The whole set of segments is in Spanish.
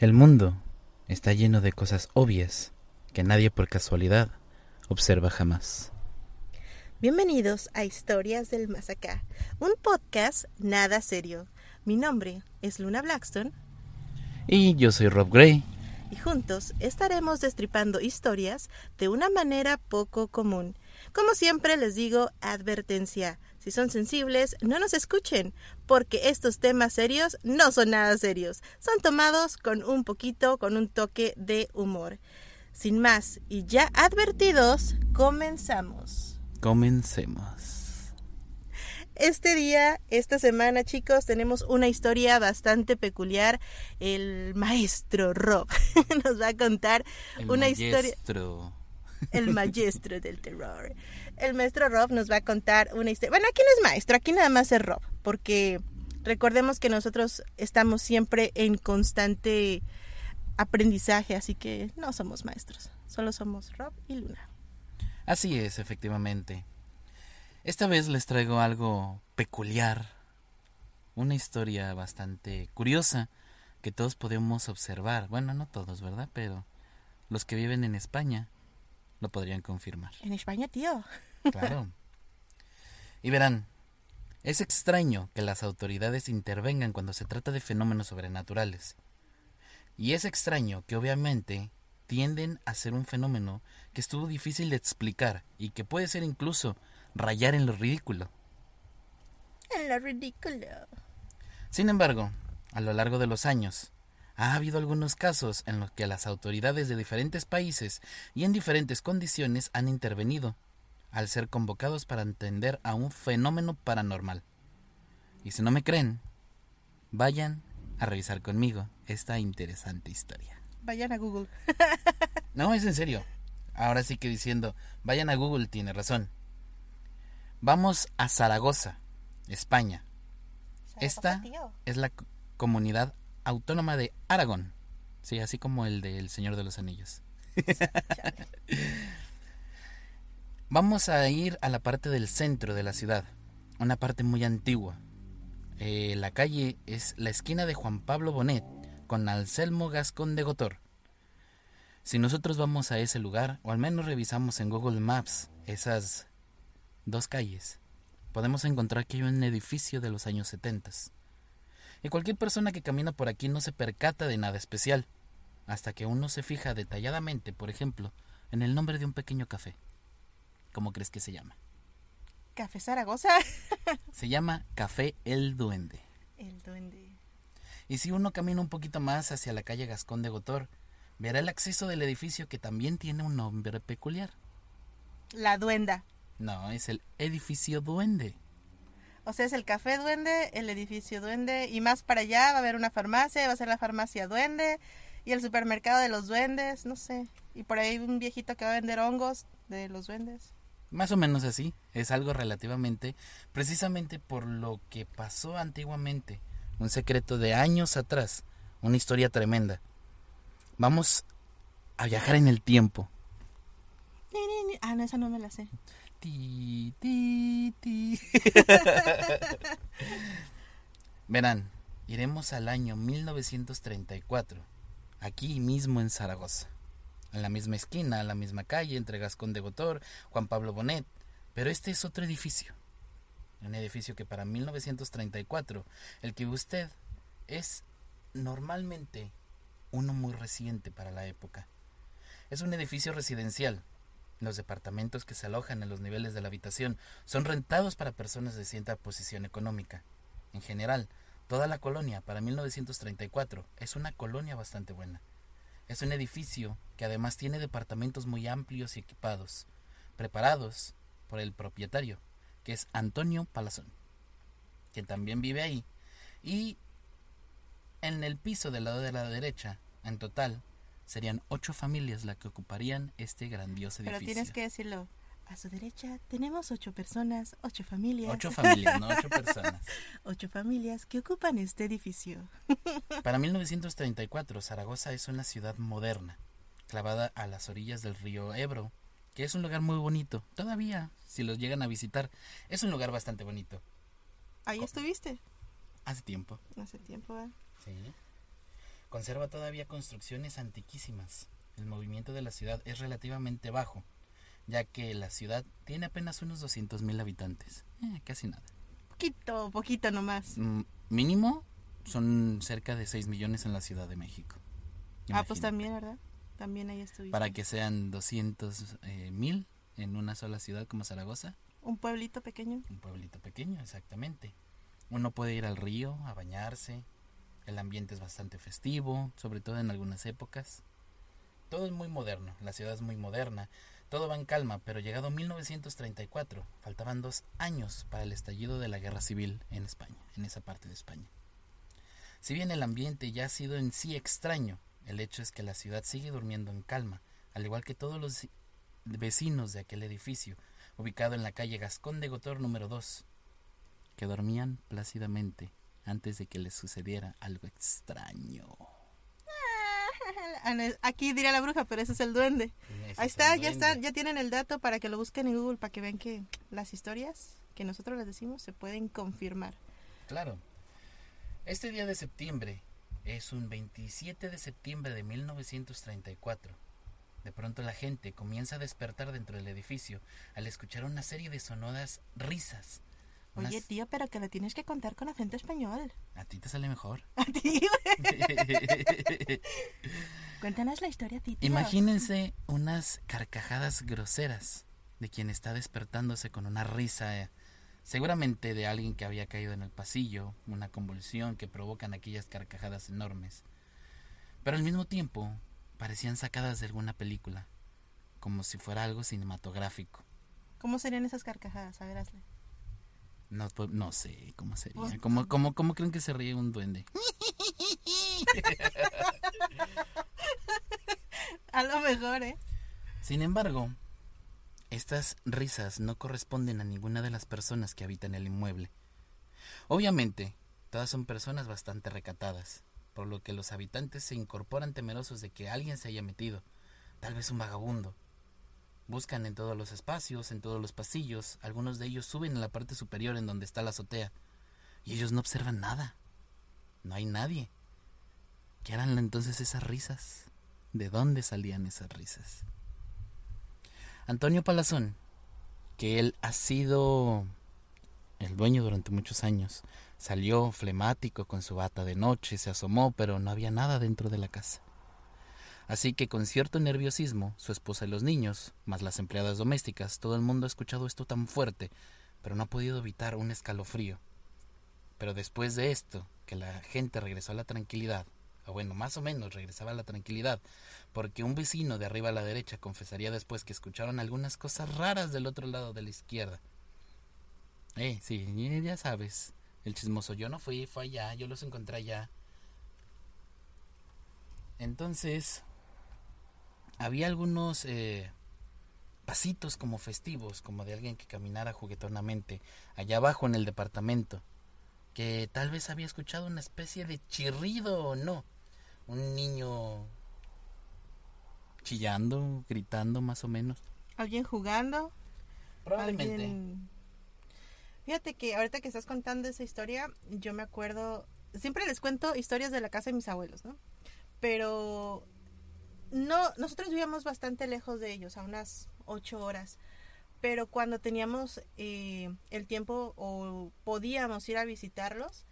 El mundo está lleno de cosas obvias que nadie por casualidad observa jamás. Bienvenidos a Historias del Más Acá, un podcast nada serio. Mi nombre es Luna Blackstone Y yo soy Rob Gray. y juntos estaremos destripando historias de una manera poco común. Como siempre les digo, advertencia. Si son sensibles, no nos escuchen, porque estos temas serios no son nada serios. Son tomados con un poquito, con un toque de humor. Sin más y ya advertidos, comenzamos. Comencemos. Este día, esta semana, chicos, tenemos una historia bastante peculiar. El maestro Rob nos va a contar El una historia. maestro. El maestro del terror. El maestro Rob nos va a contar una historia. Bueno, aquí no es maestro, aquí nada más es Rob, porque recordemos que nosotros estamos siempre en constante aprendizaje, así que no somos maestros, solo somos Rob y Luna. Así es, efectivamente. Esta vez les traigo algo peculiar, una historia bastante curiosa que todos podemos observar. Bueno, no todos, ¿verdad? Pero los que viven en España lo podrían confirmar. En España, tío. Claro. Y verán, es extraño que las autoridades intervengan cuando se trata de fenómenos sobrenaturales. Y es extraño que obviamente tienden a ser un fenómeno que estuvo difícil de explicar y que puede ser incluso rayar en lo ridículo. En lo ridículo. Sin embargo, a lo largo de los años, ha habido algunos casos en los que las autoridades de diferentes países y en diferentes condiciones han intervenido, al ser convocados para entender a un fenómeno paranormal. Y si no me creen, vayan a revisar conmigo esta interesante historia. Vayan a Google. No, es en serio. Ahora sí que diciendo, vayan a Google, tiene razón. Vamos a Zaragoza, España. Esta es la comunidad autónoma de Aragón. Sí, así como el del Señor de los Anillos. Vamos a ir a la parte del centro de la ciudad, una parte muy antigua. Eh, la calle es la esquina de Juan Pablo Bonet con Anselmo Gascón de Gotor. Si nosotros vamos a ese lugar, o al menos revisamos en Google Maps esas dos calles, podemos encontrar que hay un edificio de los años 70. Y cualquier persona que camina por aquí no se percata de nada especial, hasta que uno se fija detalladamente, por ejemplo, en el nombre de un pequeño café. ¿Cómo crees que se llama? Café Zaragoza. Se llama Café El Duende. El duende. Y si uno camina un poquito más hacia la calle Gascón de Gotor, verá el acceso del edificio que también tiene un nombre peculiar. La duenda. No, es el edificio Duende. O sea, es el café duende, el edificio duende, y más para allá va a haber una farmacia, va a ser la farmacia duende, y el supermercado de los duendes, no sé. Y por ahí un viejito que va a vender hongos de los duendes. Más o menos así, es algo relativamente, precisamente por lo que pasó antiguamente, un secreto de años atrás, una historia tremenda. Vamos a viajar en el tiempo. Ah, no, esa no me la sé. Ti, ti, ti. Verán, iremos al año 1934, aquí mismo en Zaragoza. En la misma esquina, en la misma calle, entre Gascón de Gotor, Juan Pablo Bonet. Pero este es otro edificio. Un edificio que para 1934, el que usted es normalmente uno muy reciente para la época. Es un edificio residencial, los departamentos que se alojan en los niveles de la habitación son rentados para personas de cierta posición económica. En general, toda la colonia para 1934 es una colonia bastante buena. Es un edificio que además tiene departamentos muy amplios y equipados, preparados por el propietario, que es Antonio Palazón, quien también vive ahí. Y en el piso del lado de la derecha, en total, serían ocho familias las que ocuparían este grandioso edificio. Pero tienes que decirlo. A su derecha tenemos ocho personas, ocho familias. Ocho familias, no ocho personas. Ocho familias que ocupan este edificio. Para 1934, Zaragoza es una ciudad moderna, clavada a las orillas del río Ebro, que es un lugar muy bonito. Todavía, si los llegan a visitar, es un lugar bastante bonito. Ahí estuviste Hace tiempo. hace tiempo. ¿eh? Sí. conserva todavía construcciones antiquísimas. El movimiento de la ciudad es relativamente bajo, ya que la ciudad tiene apenas unos 200.000 habitantes. Eh, casi nada. Poquito, poquito nomás. Mm, mínimo son cerca de 6 millones en la Ciudad de México. Ah, pues también, ¿verdad? También ahí estuviste. Para que sean 200 eh, mil en una sola ciudad como Zaragoza. Un pueblito pequeño. Un pueblito pequeño, exactamente. Uno puede ir al río a bañarse. El ambiente es bastante festivo, sobre todo en algunas épocas. Todo es muy moderno, la ciudad es muy moderna. Todo va en calma, pero llegado 1934, faltaban dos años para el estallido de la guerra civil en España, en esa parte de España. Si bien el ambiente ya ha sido en sí extraño, el hecho es que la ciudad sigue durmiendo en calma, al igual que todos los vecinos de aquel edificio, ubicado en la calle Gascón de Gotor número 2, que dormían plácidamente antes de que les sucediera algo extraño. Aquí diría la bruja, pero ese es el duende. Ahí está, ya está, ya tienen el dato para que lo busquen en Google para que vean que las historias que nosotros les decimos se pueden confirmar. Claro. Este día de septiembre es un 27 de septiembre de 1934. De pronto la gente comienza a despertar dentro del edificio al escuchar una serie de sonoras risas. Oye, tío, pero que lo tienes que contar con acento español. A ti te sale mejor. A ti. Cuéntanos la historia, tío. Imagínense unas carcajadas groseras de quien está despertándose con una risa seguramente de alguien que había caído en el pasillo, una convulsión que provocan aquellas carcajadas enormes. Pero al mismo tiempo parecían sacadas de alguna película, como si fuera algo cinematográfico. ¿Cómo serían esas carcajadas? A ver, hazle. No, pues, no sé cómo sería. ¿Cómo, cómo, ¿Cómo creen que se ríe un duende? A lo mejor, ¿eh? Sin embargo, estas risas no corresponden a ninguna de las personas que habitan el inmueble. Obviamente, todas son personas bastante recatadas, por lo que los habitantes se incorporan temerosos de que alguien se haya metido, tal vez un vagabundo. Buscan en todos los espacios, en todos los pasillos, algunos de ellos suben a la parte superior en donde está la azotea, y ellos no observan nada. No hay nadie. ¿Qué eran entonces esas risas? ¿De dónde salían esas risas? Antonio Palazón, que él ha sido el dueño durante muchos años, salió flemático con su bata de noche, se asomó, pero no había nada dentro de la casa. Así que con cierto nerviosismo, su esposa y los niños, más las empleadas domésticas, todo el mundo ha escuchado esto tan fuerte, pero no ha podido evitar un escalofrío. Pero después de esto, que la gente regresó a la tranquilidad, o bueno, más o menos regresaba la tranquilidad, porque un vecino de arriba a la derecha confesaría después que escucharon algunas cosas raras del otro lado de la izquierda. Eh, sí, ya sabes, el chismoso, yo no fui, fue allá, yo los encontré allá. Entonces, había algunos eh, pasitos como festivos, como de alguien que caminara juguetonamente, allá abajo en el departamento, que tal vez había escuchado una especie de chirrido o no, un niño chillando, gritando más o menos. ¿Alguien jugando? Probablemente. Fíjate que ahorita que estás contando esa historia, yo me acuerdo, siempre les cuento historias de la casa de mis abuelos, ¿no? Pero no, nosotros vivíamos bastante lejos de ellos, a unas ocho horas. Pero cuando teníamos eh, el tiempo o podíamos ir a visitarlos,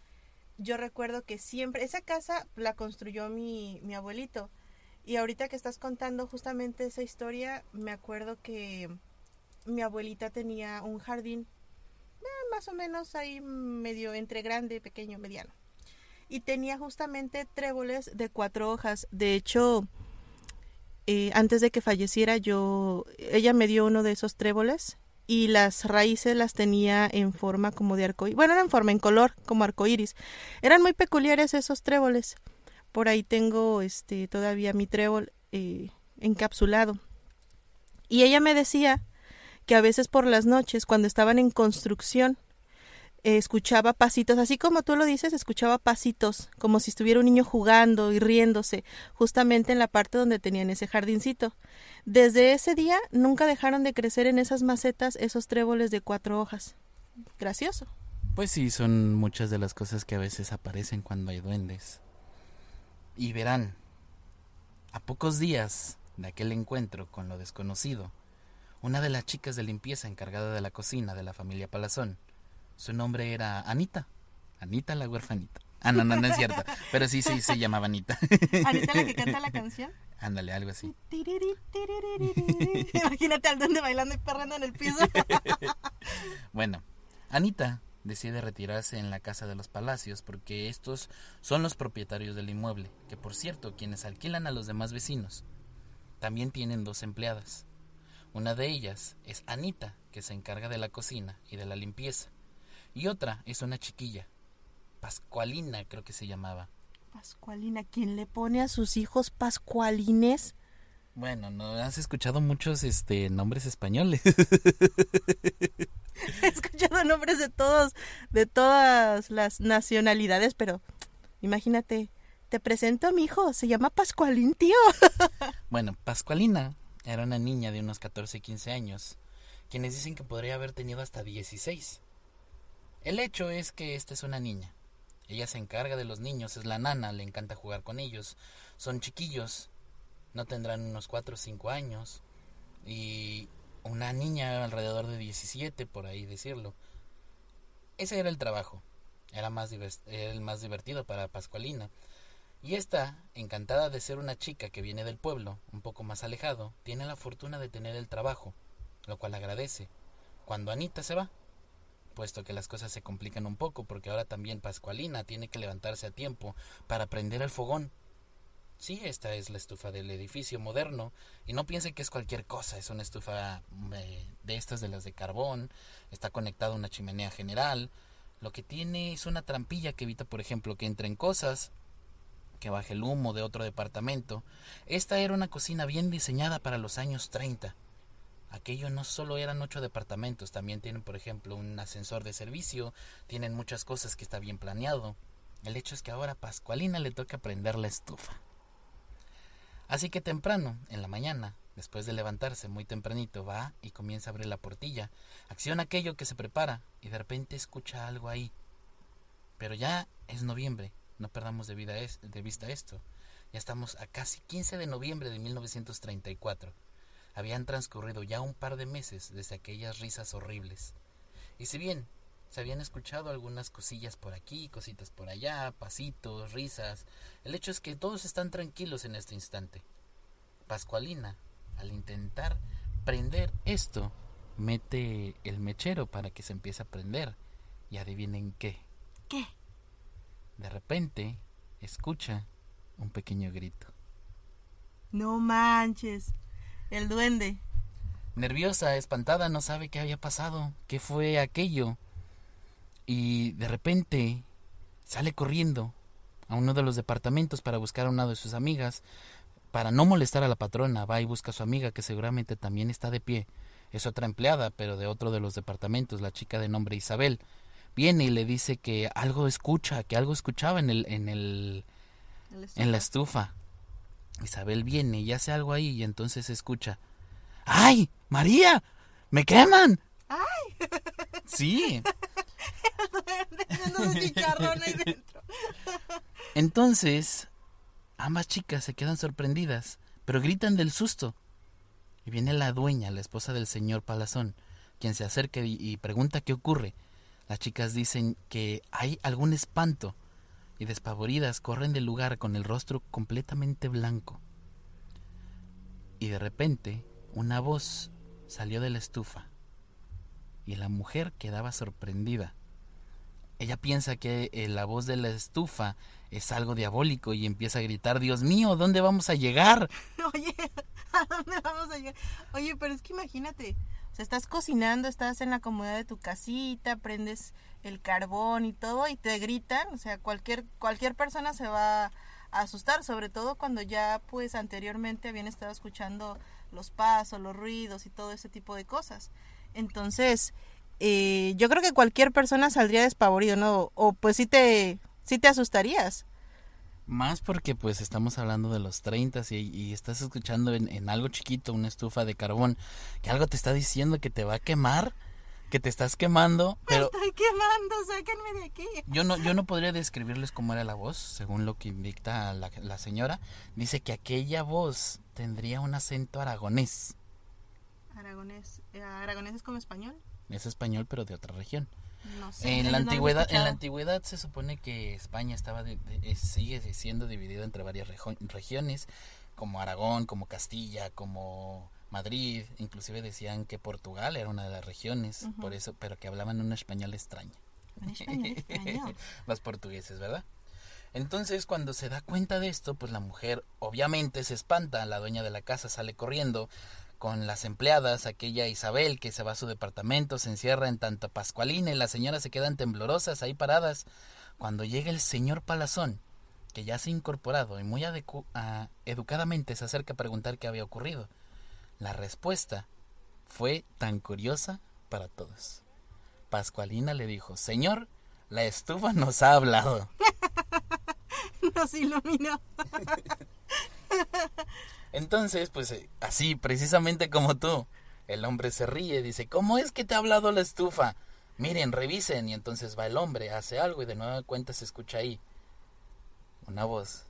yo recuerdo que siempre, esa casa la construyó mi, mi abuelito. Y ahorita que estás contando justamente esa historia, me acuerdo que mi abuelita tenía un jardín eh, más o menos ahí medio entre grande, pequeño, mediano. Y tenía justamente tréboles de cuatro hojas. De hecho, eh, antes de que falleciera, yo, ella me dio uno de esos tréboles y las raíces las tenía en forma como de arcoíris. Bueno, eran en forma, en color, como arcoíris. Eran muy peculiares esos tréboles. Por ahí tengo este todavía mi trébol eh, encapsulado. Y ella me decía que a veces por las noches, cuando estaban en construcción, escuchaba pasitos, así como tú lo dices, escuchaba pasitos, como si estuviera un niño jugando y riéndose, justamente en la parte donde tenían ese jardincito. Desde ese día nunca dejaron de crecer en esas macetas esos tréboles de cuatro hojas. Gracioso. Pues sí, son muchas de las cosas que a veces aparecen cuando hay duendes. Y verán, a pocos días de aquel encuentro con lo desconocido, una de las chicas de limpieza encargada de la cocina de la familia Palazón, su nombre era Anita, Anita la huerfanita. Ah, no, no, no es cierto, pero sí, sí, se llamaba Anita. ¿Anita la que canta la canción? Ándale, algo así. Imagínate al duende bailando y perrando en el piso. bueno, Anita decide retirarse en la casa de los palacios porque estos son los propietarios del inmueble, que por cierto, quienes alquilan a los demás vecinos. También tienen dos empleadas. Una de ellas es Anita, que se encarga de la cocina y de la limpieza. Y otra es una chiquilla, Pascualina creo que se llamaba. Pascualina, ¿quién le pone a sus hijos Pascualines? Bueno, no has escuchado muchos este nombres españoles. He escuchado nombres de todos, de todas las nacionalidades, pero imagínate, te presento a mi hijo, se llama Pascualín, tío. bueno, Pascualina era una niña de unos 14, 15 años, quienes dicen que podría haber tenido hasta 16. El hecho es que esta es una niña. Ella se encarga de los niños, es la nana, le encanta jugar con ellos. Son chiquillos, no tendrán unos 4 o 5 años. Y una niña alrededor de 17, por ahí decirlo. Ese era el trabajo. Era, más el más divertido para Pascualina. Y esta, encantada de ser una chica que viene del pueblo, un poco más alejado, tiene la fortuna de tener el trabajo, lo cual agradece. Cuando Anita se va, puesto que las cosas se complican un poco, porque ahora también Pascualina tiene que levantarse a tiempo para prender el fogón. Sí, esta es la estufa del edificio moderno, y no piense que es cualquier cosa, es una estufa eh, de estas de las de carbón, está conectada a una chimenea general, lo que tiene es una trampilla que evita, por ejemplo, que entren cosas, que baje el humo de otro departamento. Esta era una cocina bien diseñada para los años 30 Aquello no solo eran ocho departamentos, también tienen, por ejemplo, un ascensor de servicio, tienen muchas cosas que está bien planeado. El hecho es que ahora a Pascualina le toca prender la estufa. Así que temprano, en la mañana, después de levantarse muy tempranito, va y comienza a abrir la portilla, acciona aquello que se prepara y de repente escucha algo ahí. Pero ya es noviembre, no perdamos de, vida de vista esto. Ya estamos a casi 15 de noviembre de 1934. Habían transcurrido ya un par de meses desde aquellas risas horribles. Y si bien se habían escuchado algunas cosillas por aquí, cositas por allá, pasitos, risas, el hecho es que todos están tranquilos en este instante. Pascualina, al intentar prender esto, mete el mechero para que se empiece a prender. Y adivinen qué. ¿Qué? De repente, escucha un pequeño grito. No manches. El duende. Nerviosa, espantada, no sabe qué había pasado, qué fue aquello. Y de repente sale corriendo a uno de los departamentos para buscar a una de sus amigas. Para no molestar a la patrona, va y busca a su amiga que seguramente también está de pie. Es otra empleada, pero de otro de los departamentos, la chica de nombre Isabel. Viene y le dice que algo escucha, que algo escuchaba en el, en el, en la estufa. Isabel viene y hace algo ahí y entonces escucha. ¡Ay! ¡María! ¡Me queman! ¡Ay! Sí. Entonces, ambas chicas se quedan sorprendidas, pero gritan del susto. Y viene la dueña, la esposa del señor Palazón, quien se acerca y pregunta qué ocurre. Las chicas dicen que hay algún espanto y despavoridas corren del lugar con el rostro completamente blanco. Y de repente una voz salió de la estufa y la mujer quedaba sorprendida. Ella piensa que eh, la voz de la estufa es algo diabólico y empieza a gritar, Dios mío, ¿dónde vamos a llegar? Oye, ¿a dónde vamos a llegar? Oye, pero es que imagínate, o sea, estás cocinando, estás en la comodidad de tu casita, prendes el carbón y todo y te gritan, o sea, cualquier cualquier persona se va a asustar, sobre todo cuando ya pues anteriormente habían estado escuchando los pasos, los ruidos y todo ese tipo de cosas. Entonces, eh, yo creo que cualquier persona saldría despavorido, ¿no? O pues sí te, sí te asustarías. Más porque pues estamos hablando de los 30 y, y estás escuchando en, en, algo chiquito, una estufa de carbón, que algo te está diciendo que te va a quemar que te estás quemando, pero Me estoy quemando, sáquenme de aquí. yo no, yo no podría describirles cómo era la voz, según lo que dicta la, la señora. Dice que aquella voz tendría un acento aragonés. Aragonés. eh, ¿Aragonés es como español? Es español, pero de otra región. No sé. En la antigüedad, en la antigüedad se supone que España estaba de- de- sigue siendo dividido entre varias regiones, como Aragón, como Castilla, como Madrid, inclusive decían que Portugal era una de las regiones, por eso, pero que hablaban un español extraño. Español, español. Los portugueses, ¿verdad? Entonces, cuando se da cuenta de esto, pues la mujer obviamente se espanta, la dueña de la casa sale corriendo con las empleadas, aquella Isabel que se va a su departamento, se encierra en tanto Pascualina y las señoras se quedan temblorosas ahí paradas. Cuando llega el señor Palazón, que ya se ha incorporado y muy ah, educadamente se acerca a preguntar qué había ocurrido, la respuesta fue tan curiosa para todos. Pascualina le dijo, Señor, la estufa nos ha hablado. Nos iluminó. Entonces, pues eh, así, precisamente como tú, el hombre se ríe, dice, ¿cómo es que te ha hablado la estufa? Miren, revisen, y entonces va el hombre, hace algo y de nueva cuenta se escucha ahí una voz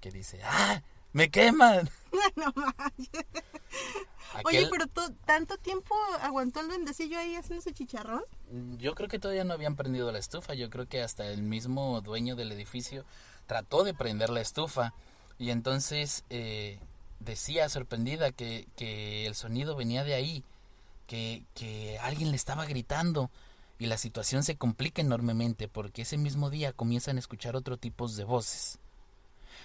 que dice, ¡ah! ¡Me queman! no manches. Oye, Aquel- pero tú, ¿tanto tiempo aguantó el duendecillo ahí haciendo ese chicharrón? Yo creo que todavía no habían prendido la estufa. Yo creo que hasta el mismo dueño del edificio trató de prender la estufa. Y entonces eh, decía sorprendida que, que el sonido venía de ahí, que, que alguien le estaba gritando. Y la situación se complica enormemente porque ese mismo día comienzan a escuchar otro tipo de voces.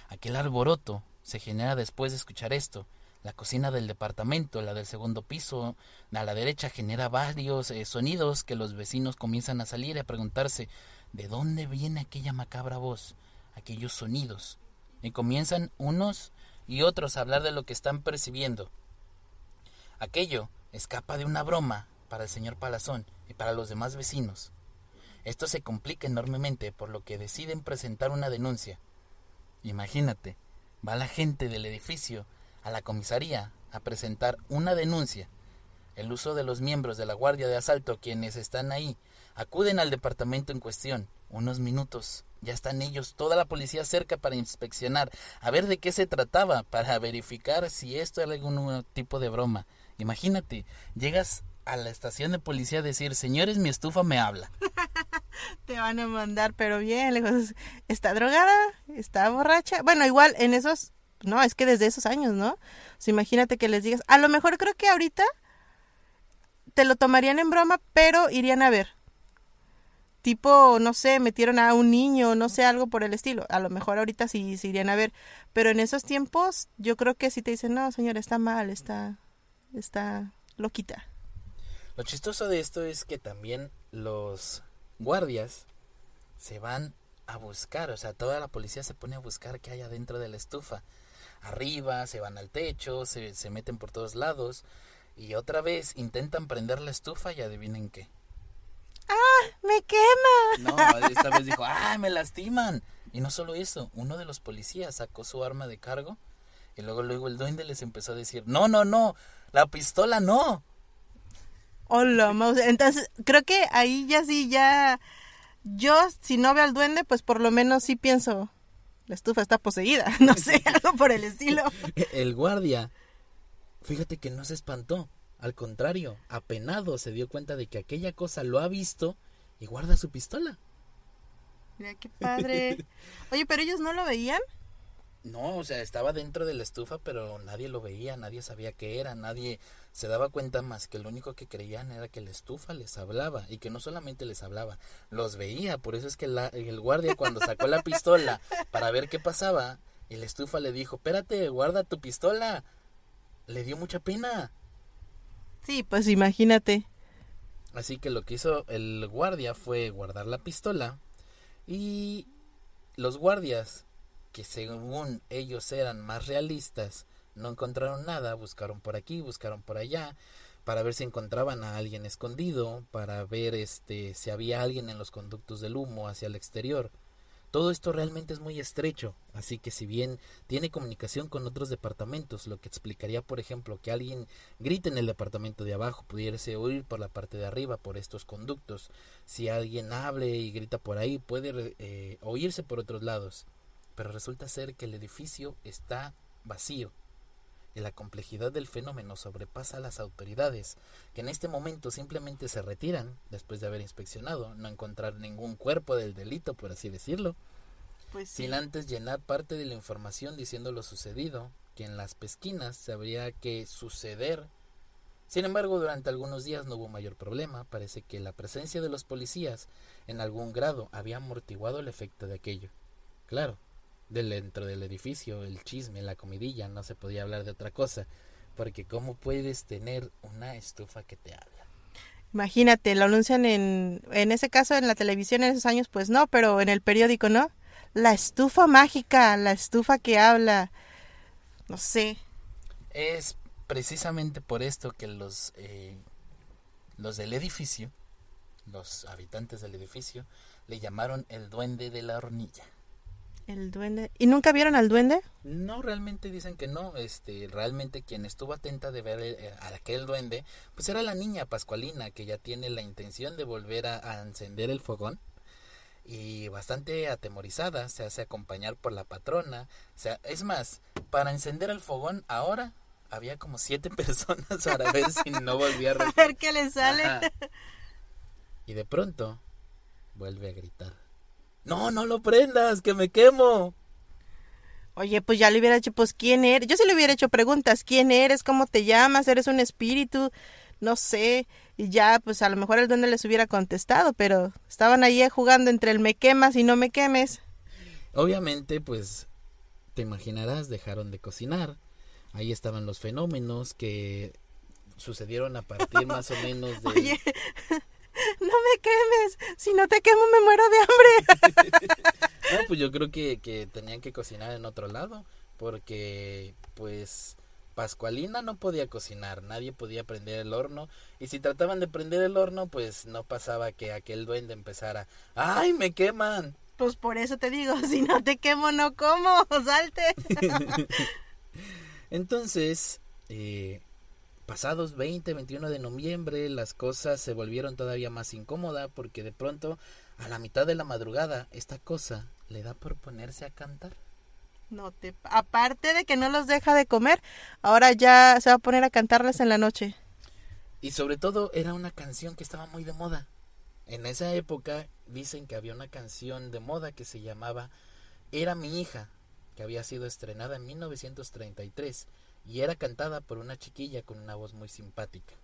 Aquel alboroto se genera después de escuchar esto. La cocina del departamento, la del segundo piso, a la derecha genera varios eh, sonidos que los vecinos comienzan a salir y a preguntarse de dónde viene aquella macabra voz, aquellos sonidos. Y comienzan unos y otros a hablar de lo que están percibiendo. Aquello escapa de una broma para el señor Palazón y para los demás vecinos. Esto se complica enormemente por lo que deciden presentar una denuncia. Imagínate, va la gente del edificio a la comisaría a presentar una denuncia. El uso de los miembros de la Guardia de Asalto, quienes están ahí, acuden al departamento en cuestión. Unos minutos, ya están ellos, toda la policía cerca para inspeccionar, a ver de qué se trataba, para verificar si esto era algún tipo de broma. Imagínate, llegas a la estación de policía a decir, señores, mi estufa me habla. Te van a mandar, pero bien, lejos. ¿Está drogada? ¿Está borracha? Bueno, igual en esos, no, es que desde esos años, ¿no? Imagínate que les digas, a lo mejor creo que ahorita te lo tomarían en broma, pero irían a ver. Tipo, no sé, metieron a un niño, no sé, algo por el estilo. A lo mejor ahorita sí se irían a ver. Pero en esos tiempos, yo creo que sí te dicen, no, señor, está mal, está, está loquita. Lo chistoso de esto es que también los guardias se van a buscar, o sea, toda la policía se pone a buscar qué hay adentro de la estufa. Arriba, se van al techo, se, se meten por todos lados y otra vez intentan prender la estufa y adivinen qué. ¡Me quema! No, esta vez dijo, ¡ah, me lastiman! Y no solo eso, uno de los policías sacó su arma de cargo y luego luego el duende les empezó a decir, no, no, no, la pistola no. Hola, mouse. Entonces, creo que ahí ya sí, ya. Yo, si no veo al duende, pues por lo menos sí pienso. La estufa está poseída. No sé, algo por el estilo. El guardia, fíjate que no se espantó. Al contrario, apenado se dio cuenta de que aquella cosa lo ha visto y guarda su pistola. Mira qué padre. Oye, pero ellos no lo veían. No, o sea, estaba dentro de la estufa, pero nadie lo veía, nadie sabía qué era, nadie se daba cuenta más que lo único que creían era que la estufa les hablaba y que no solamente les hablaba, los veía. Por eso es que la- el guardia cuando sacó la pistola para ver qué pasaba, y la estufa le dijo, espérate, guarda tu pistola. Le dio mucha pena. Sí, pues imagínate. Así que lo que hizo el guardia fue guardar la pistola y los guardias, que según ellos eran más realistas, no encontraron nada, buscaron por aquí, buscaron por allá, para ver si encontraban a alguien escondido, para ver este si había alguien en los conductos del humo hacia el exterior. Todo esto realmente es muy estrecho, así que si bien tiene comunicación con otros departamentos, lo que explicaría, por ejemplo, que alguien grite en el departamento de abajo, pudiese oír por la parte de arriba, por estos conductos. Si alguien hable y grita por ahí, puede eh, oírse por otros lados. Pero resulta ser que el edificio está vacío y la complejidad del fenómeno sobrepasa a las autoridades, que en este momento simplemente se retiran después de haber inspeccionado, no encontrar ningún cuerpo del delito, por así decirlo, pues sin antes llenar parte de la información diciendo lo sucedido, que en las pesquinas sabría que suceder. Sin embargo, durante algunos días no hubo mayor problema, parece que la presencia de los policías en algún grado había amortiguado el efecto de aquello. Claro, dentro del edificio, el chisme, la comidilla, no se podía hablar de otra cosa, porque ¿cómo puedes tener una estufa que te habla? Imagínate, lo anuncian en, en ese caso en la televisión en esos años, pues no, pero en el periódico, ¿no? La estufa mágica, la estufa que habla, no sé. Es precisamente por esto que los, eh, los del edificio, los habitantes del edificio, le llamaron el duende de la hornilla. El duende. ¿Y nunca vieron al duende? No, realmente dicen que no. Este, realmente quien estuvo atenta de ver eh, a aquel duende, pues era la niña Pascualina, que ya tiene la intención de volver a, encender el fogón. Y bastante atemorizada, se hace acompañar por la patrona. O sea, es más, para encender el fogón ahora había como siete personas para ver si no volvía a... a ver qué le sale. Y de pronto vuelve a gritar. No, no lo prendas, que me quemo. Oye, pues ya le hubiera hecho, pues, ¿quién eres? Yo sí le hubiera hecho preguntas, ¿quién eres? ¿Cómo te llamas? ¿Eres un espíritu? No sé. Y ya, pues a lo mejor el duende les hubiera contestado, pero estaban ahí jugando entre el me quemas y no me quemes. Obviamente, pues, te imaginarás, dejaron de cocinar. Ahí estaban los fenómenos que sucedieron a partir más o menos de... Oye, no me quemes, si no te quemo me muero de hambre. no, pues yo creo que, que tenían que cocinar en otro lado, porque pues Pascualina no podía cocinar, nadie podía prender el horno, y si trataban de prender el horno, pues no pasaba que aquel duende empezara, ¡ay, me queman! Pues por eso te digo, si no te quemo no como, salte. Entonces, eh, pasados 20, 21 de noviembre, las cosas se volvieron todavía más incómodas porque de pronto, a la mitad de la madrugada, esta cosa le da por ponerse a cantar. No te, aparte de que no los deja de comer, ahora ya se va a poner a cantarles en la noche. Y sobre todo era una canción que estaba muy de moda. En esa época dicen que había una canción de moda que se llamaba Era mi hija, que había sido estrenada en 1933 y era cantada por una chiquilla con una voz muy simpática.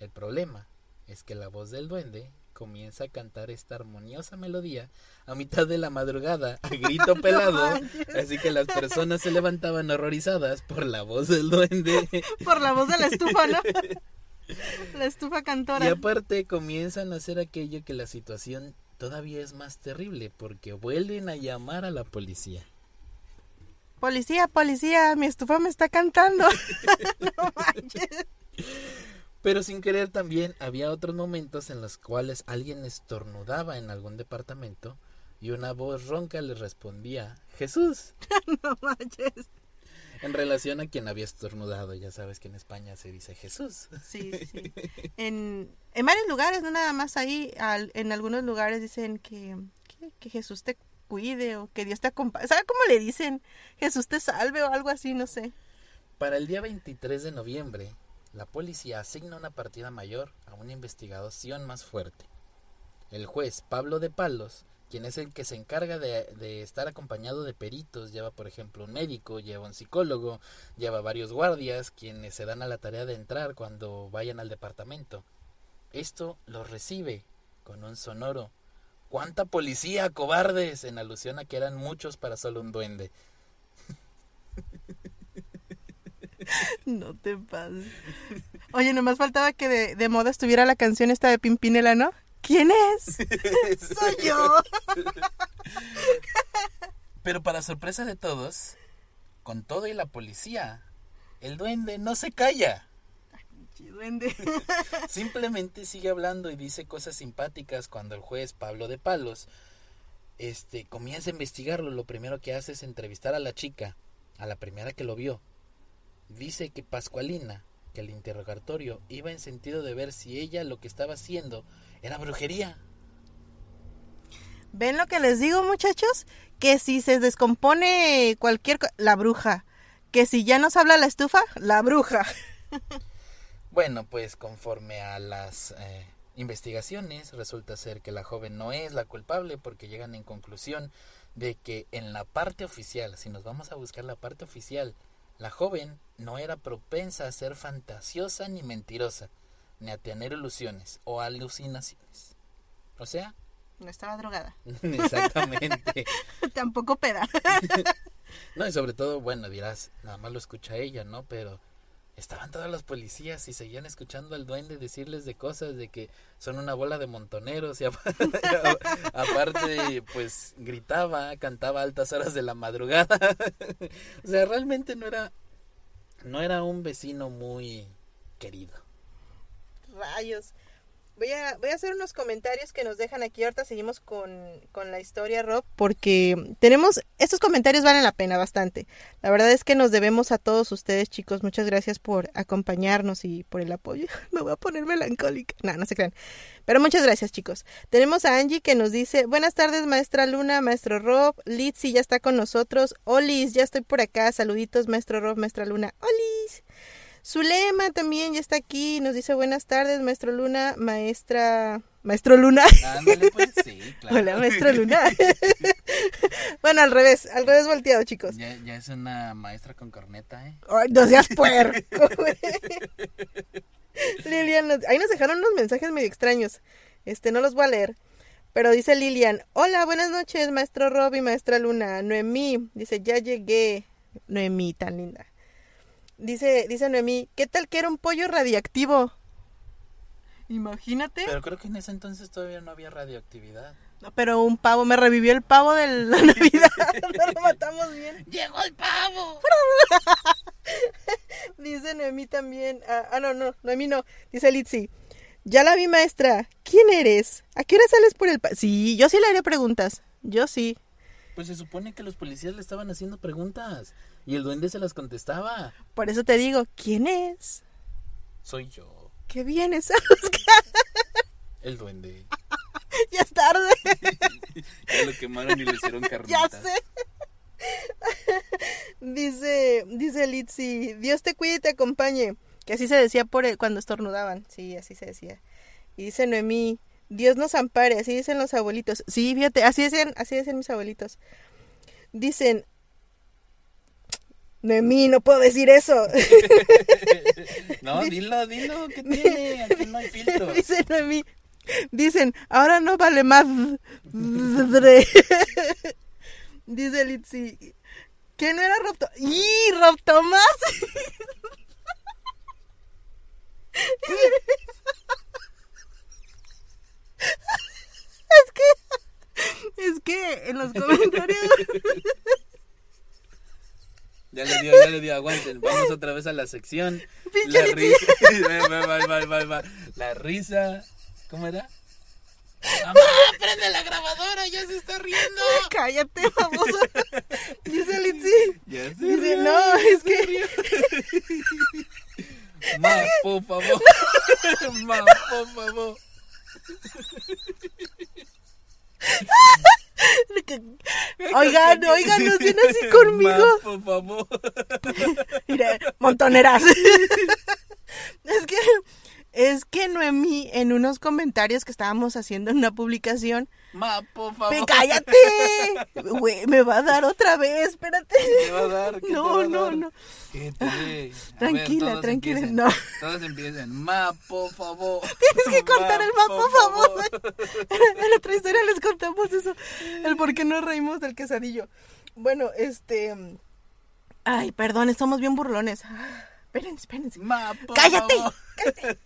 El problema es que la voz del duende comienza a cantar esta armoniosa melodía a mitad de la madrugada a grito pelado, así que las personas se levantaban horrorizadas por la voz del duende. Por la voz de la estufa, ¿no? La estufa cantora. Y aparte comienzan a hacer aquello que la situación todavía es más terrible porque vuelven a llamar a la policía. Policía, policía, mi estufa me está cantando. no manches. Pero sin querer también había otros momentos en los cuales alguien estornudaba en algún departamento y una voz ronca le respondía, Jesús. no manches. En relación a quien había estornudado, ya sabes que en España se dice Jesús. Sí, sí. En, en varios lugares, no nada más ahí, en algunos lugares dicen que, que, que Jesús te cuide o que Dios te acompañe. ¿Sabe cómo le dicen? Jesús te salve o algo así, no sé. Para el día 23 de noviembre, la policía asigna una partida mayor a una investigación más fuerte. El juez Pablo de Palos, quien es el que se encarga de, de, estar acompañado de peritos, lleva por ejemplo un médico, lleva un psicólogo, lleva varios guardias, quienes se dan a la tarea de entrar cuando vayan al departamento. Esto lo recibe con un sonoro ¿Cuánta policía, cobardes? En alusión a que eran muchos para solo un duende. No te pases. Oye, nomás faltaba que de, de, moda estuviera la canción esta de Pimpinela, ¿no? ¿Quién es? Soy yo. Pero para sorpresa de todos, con todo y la policía, el duende no se calla. Simplemente sigue hablando y dice cosas simpáticas cuando el juez Pablo de Palos este, comienza a investigarlo. Lo primero que hace es entrevistar a la chica, a la primera que lo vio. Dice que Pascualina, que el interrogatorio iba en sentido de ver si ella lo que estaba haciendo era brujería. ¿Ven lo que les digo, muchachos? Que si se descompone cualquier... la bruja. Que si ya nos habla la estufa, la bruja. bueno, pues conforme a las eh, investigaciones, resulta ser que la joven no es la culpable porque llegan en conclusión de que en la parte oficial, si nos vamos a buscar la parte oficial, la joven no era propensa a ser fantasiosa ni mentirosa, ni a tener ilusiones o alucinaciones. O sea... No estaba drogada. Exactamente. Tampoco peda. no, y sobre todo, bueno, dirás, nada más lo escucha ella, ¿no? Pero estaban todos los policías y seguían escuchando al duende decirles de cosas de que son una bola de montoneros y aparte pues gritaba, cantaba a altas horas de la madrugada. o sea, realmente no era no era un vecino muy querido. Rayos. Voy a, voy a hacer unos comentarios que nos dejan aquí. Ahorita seguimos con, con, la historia, Rob, porque tenemos. Estos comentarios valen la pena bastante. La verdad es que nos debemos a todos ustedes, chicos. Muchas gracias por acompañarnos y por el apoyo. Me voy a poner melancólica. No, no se crean. Pero muchas gracias, chicos. Tenemos a Angie que nos dice: Buenas tardes, maestra Luna, maestro Rob. Litzy ya está con nosotros. Olis, ya estoy por acá. Saluditos, maestro Rob, maestra Luna. Olis. Zulema también ya está aquí, nos dice buenas tardes, maestro Luna, maestra... Maestro Luna. Ándale, pues, sí, claro. Hola, maestro Luna. bueno, al revés, al revés volteado, chicos. Ya, ya es una maestra con corneta, ¿eh? Ay, no seas puerco, güey. Lilian, ahí nos dejaron unos mensajes medio extraños. Este, no los voy a leer. Pero dice Lilian, hola, buenas noches, maestro Rob y maestra Luna. Noemí, dice, ya llegué. Noemí, tan linda. Dice, dice Noemí, ¿qué tal que era un pollo radiactivo? Imagínate. Pero creo que en ese entonces todavía no había radioactividad. No, pero un pavo, me revivió el pavo de la Navidad. no lo matamos bien. ¡Llegó el pavo! Dice Noemí también. Ah, ah, no, no, Noemí no. Dice Litzy. Ya la vi, maestra. ¿Quién eres? ¿A qué hora sales por el... Pa sí, yo sí le haría preguntas. Yo sí. Pues se supone que los policías le estaban haciendo preguntas. Y el duende se las contestaba. Por eso te digo, ¿quién es? Soy yo. ¿Qué vienes a El duende. ya es tarde. ya lo quemaron y le hicieron carnitas. Ya sé. dice, dice Litzy, Dios te cuide y te acompañe. Que así se decía por cuando estornudaban. Sí, así se decía. Y dice Noemí, Dios nos ampare, así dicen los abuelitos. Sí, fíjate, así decían, así decían mis abuelitos. Dicen, Noemí, no puedo decir eso. no, dilo, dilo, ¿qué tiene? Aquí no hay filtro. Dice Noemí, dicen, ahora no vale más. Dice Litzy, ¿qué no era Rob ¡Y Rob Tomás! es que, es que en los comentarios... Ya le dio, ya le dio, aguanten. Vamos otra vez a la sección. la risa. La risa. ¿Cómo era? ¡Mamá, prende la grabadora! ¡Ya se está riendo! ¡Cállate, famoso! Dice Litzy. Dice, no, es que. Ma, por favor. Ma, por favor. Oigan, oigan, no sean así conmigo. por favor. Mire, montoneras. es que, es que Noemí, en unos comentarios que estábamos haciendo en una publicación. Ma, por favor. ¡Cállate! Güey, me va a dar otra vez, espérate. ¿Qué va a dar? ¿Qué no, te va a no, dar? no. ¿Qué te... Tranquila, ver, tranquila, empiecen. no. Todos empiezan. Ma, por favor. Tienes que contar el ma, por favor. En la otra historia les contamos eso. El por qué nos reímos del quesadillo. Bueno, este. Ay, perdón, estamos bien burlones. Espérense, espérense. Ma, ¡Cállate! ¡Cállate!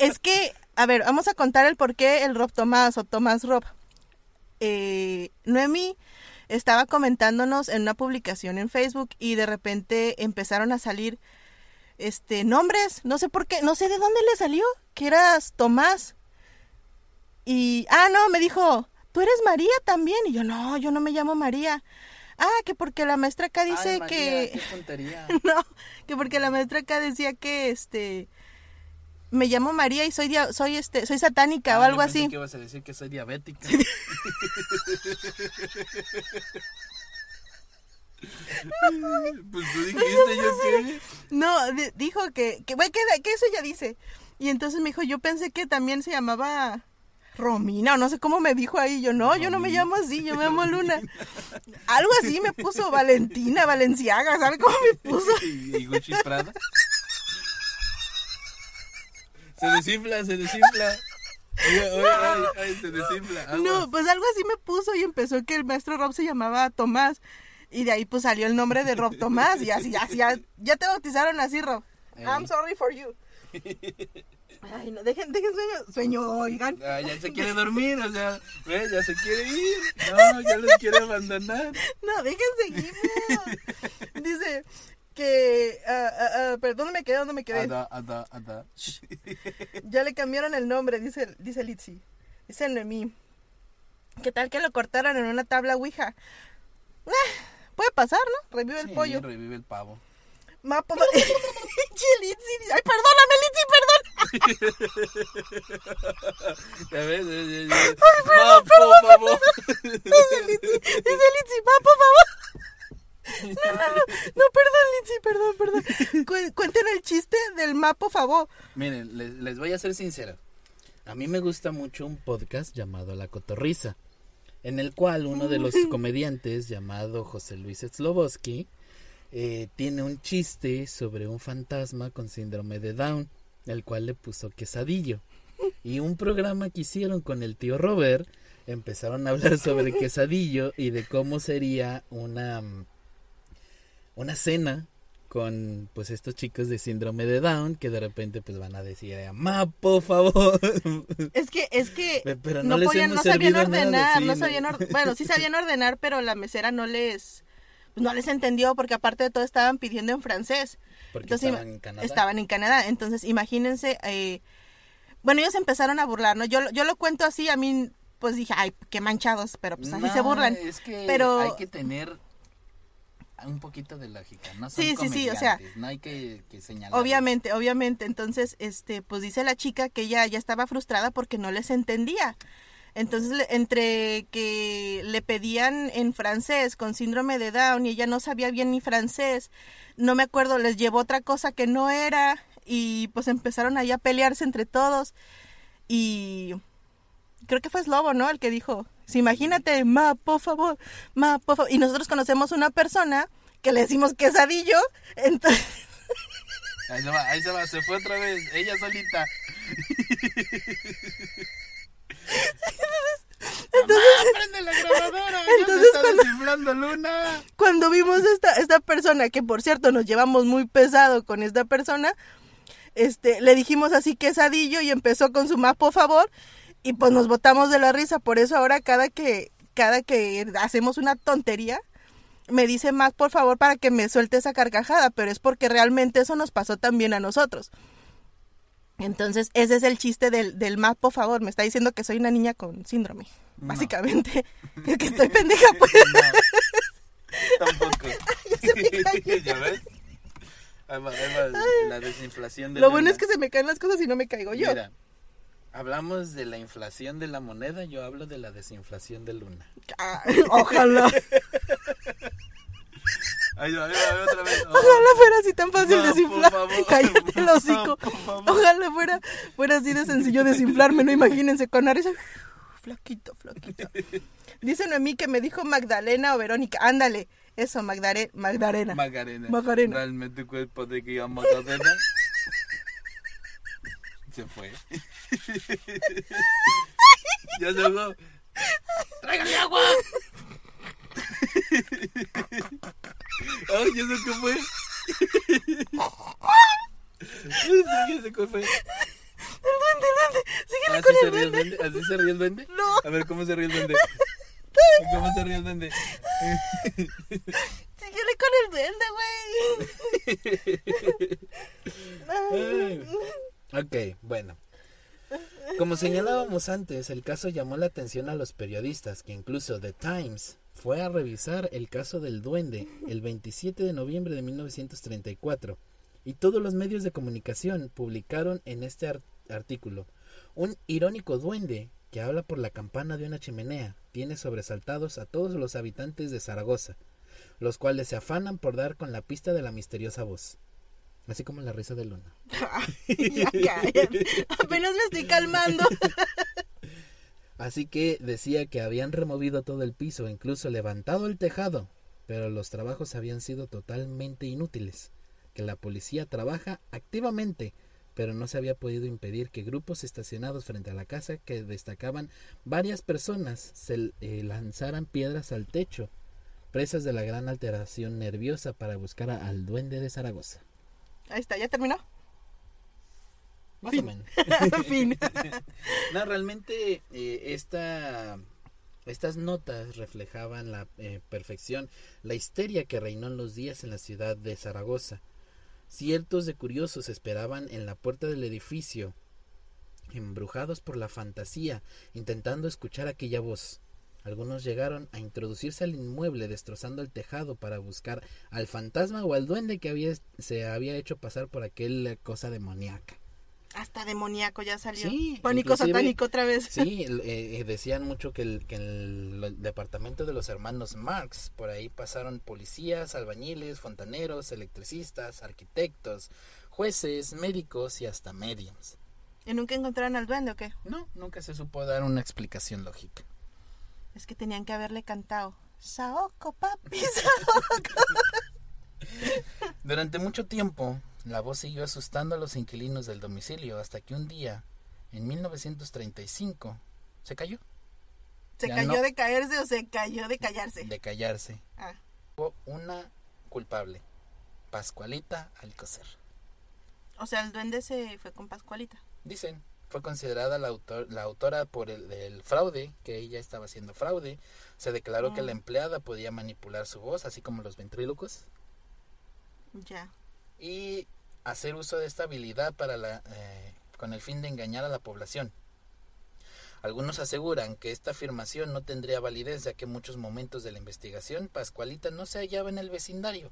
Es que, a ver, vamos a contar el por qué el Rob Tomás o Tomás Rob. Eh, Noemi estaba comentándonos en una publicación en Facebook y de repente empezaron a salir este nombres, no sé por qué, no sé de dónde le salió, que eras Tomás. Y ah, no, me dijo, ¿tú eres María también? Y yo, no, yo no me llamo María. Ah, que porque la maestra acá dice Ay, María, que... qué tontería. no, que porque la maestra acá decía que, este... Me llamo María y soy, dia- soy, este, soy satánica o Ah, algo yo pensé así. que ibas a decir que soy diabética. pues tú dijiste yo qué. No, di- dijo que, que, que, que eso ya dice. Y entonces me dijo, yo pensé que también se llamaba Romina, o no sé cómo me dijo ahí. Yo, no, yo no me llamo así, yo me llamo Luna. Algo así me puso Valentina, Valenciaga, ¿sabe cómo me puso? Y, Gucci Prada. Se desinfla, se desinfla. Oye, oye, ay, ay, se desinfla. No, pues algo así me puso y empezó que el maestro Rob se llamaba Tomás. Y de ahí pues salió el nombre de Rob Tomás. Y así, así, ya, ya te bautizaron así, Rob. I'm sorry for you. Ay, no, dejen, dejen sueño, sueño, oigan. Ah, ya se quiere dormir, o sea, ya se quiere ir. No, ya los quiere abandonar. No, dejen seguimos. Dice que, ah, perdón, ¿dónde me quedé? ¿Dónde me quedé? Ada, ada, ada. Ya le cambiaron el nombre, dice, dice Litzy. Dice Noemí. ¿Qué tal que lo cortaron en una tabla Ouija? Ah, puede pasar, ¿no? Revive el pollo. revive el pavo. Mapa. Ay, perdóname, Litzy, perdón. Ya ves, ya, ya, ya. No, por favor. Dice Litzy, dice por favor. No, no, no, no, perdón, Litzy, perdón, perdón. Cu- cuenten el chiste del mapo favor. Miren, les, les voy a ser sincero. A mí me gusta mucho un podcast llamado La Cotorrisa, en el cual uno de los comediantes llamado José Luis Sloboski eh, tiene un chiste sobre un fantasma con síndrome de Down, el cual le puso quesadillo. Y un programa que hicieron con el tío Robert empezaron a hablar sobre quesadillo y de cómo sería una una cena con pues estos chicos de síndrome de Down que de repente pues van a decir ma por favor Es que, es que pero no, no, les podían, hemos no sabían nada, ordenar, sí, no sabían or- bueno, sí sabían ordenar, pero la mesera no les, pues, no les entendió porque aparte de todo estaban pidiendo en francés. porque Entonces, estaban en Canadá Estaban en Canadá, entonces imagínense, eh, bueno, ellos empezaron a burlar, ¿no? Yo, lo- yo lo cuento así, a mí, pues dije, ay, qué manchados, pero pues así No, se burlan. es que pero- hay que tener un poquito de lógica no Son Sí, sí, sí, o sea, no hay que, que señalar Obviamente, obviamente. Entonces, este, pues dice la chica que ella ya estaba frustrada porque no les entendía. Entonces, entre que le pedían en francés con síndrome de Down y ella no sabía bien ni francés, no me acuerdo, les llevó otra cosa que no era y pues empezaron ahí a pelearse entre todos y creo que fue Slobo, ¿no? El que dijo, "Sí, imagínate, ma, por favor, ma, por favor. Y nosotros conocemos una persona que le decimos quesadillo, entonces... ahí se va ahí se va se fue otra vez ella solita entonces prende la grabadora ya está cuando- Luna cuando vimos esta, esta persona, que por cierto nos llevamos muy pesado con esta persona, este, le dijimos así quesadillo y empezó con su mapa, por favor, y pues nos botamos de la risa. Por eso ahora cada que, cada que hacemos una tontería, me dice Mac, por favor, para que me suelte esa carcajada, pero es porque realmente eso nos pasó también a nosotros. Entonces, ese es el chiste del, del Mac, por favor. Me está diciendo que soy una niña con síndrome. No. Básicamente, que que estoy pendeja, pues. No, tampoco. ¿Ya ves? Va la desinflación de Lo bueno es que se me caen las cosas y no me caigo yo. Mira, hablamos de la inflación de la moneda, yo hablo de la desinflación de Luna. Ah, ojalá. Ahí va, ahí va, otra vez. Oh, Ojalá fuera así tan fácil No, desinflar. Cállate el hocico. No. Ojalá fuera, fuera así de sencillo desinflarme, no imagínense con nariz. Flaquito, flaquito. Dicen a mí que me dijo Magdalena o Verónica. Ándale, eso, Magdare, Magdalena. Magarena. Macarena. Realmente cuerpo de que llama Magarena. Se fue. ya se fue. ¡Tráigale agua! Ay, ¿eso qué fue? ¿Qué se fue? El duende, el duende. Síguele ¿Así con se el ríe el duende. ¿Así se ríe el duende? No. A ver, ¿cómo se ríe el duende? ¿Cómo se ríe el duende? Síguele con el duende, güey. Ok, bueno. Como señalábamos antes, el caso llamó la atención a los periodistas, que incluso The Times fue a revisar el caso del duende el 27 de noviembre de 1934 y todos los medios de comunicación publicaron en este artículo un irónico duende que habla por la campana de una chimenea tiene sobresaltados a todos los habitantes de Zaragoza, los cuales se afanan por dar con la pista de la misteriosa voz. Así como la risa de Luna. ya Apenas me estoy calmando. Así que decía que habían removido todo el piso, incluso levantado el tejado, pero los trabajos habían sido totalmente inútiles, que la policía trabaja activamente, pero no se había podido impedir que grupos estacionados frente a la casa que destacaban varias personas se eh, lanzaran piedras al techo, presas de la gran alteración nerviosa para buscar al duende de Zaragoza. Ahí está, ¿ya terminó? Más o menos. no, realmente eh, esta, estas notas reflejaban la eh, perfección, la histeria que reinó en los días en la ciudad de Zaragoza. Ciertos de curiosos esperaban en la puerta del edificio, embrujados por la fantasía, intentando escuchar aquella voz. Algunos llegaron a introducirse al inmueble destrozando el tejado para buscar al fantasma o al duende que había, se había hecho pasar por aquella cosa demoníaca. Hasta demoníaco ya salió. Sí, Pánico satánico otra vez. Sí, eh, decían mucho que, el, que en el, departamento de los hermanos Marx, por ahí pasaron policías, albañiles, fontaneros, electricistas, arquitectos, jueces, médicos y hasta mediums. ¿Y nunca encontraron al duende o qué? No, nunca se supo dar una explicación lógica. Es que tenían que haberle cantado. Saoko, papi, Saoko. Durante mucho tiempo, la voz siguió asustando a los inquilinos del domicilio hasta que un día, en 1935, se cayó. ¿Se cayó de caerse o se cayó de callarse? De callarse. Ah. Hubo una culpable, Pascualita Alcocer. O sea, el duende se fue con Pascualita. Dicen fue considerada la, autor, la autora por el, fraude, que ella estaba haciendo fraude. Se declaró que la mm. empleada podía manipular su voz, así como los ventrílocos. Ya. Y hacer uso de esta habilidad para la, eh, con el fin de engañar a la población. Algunos aseguran que esta afirmación no tendría validez ya que en muchos momentos de la investigación Pascualita no se hallaba en el vecindario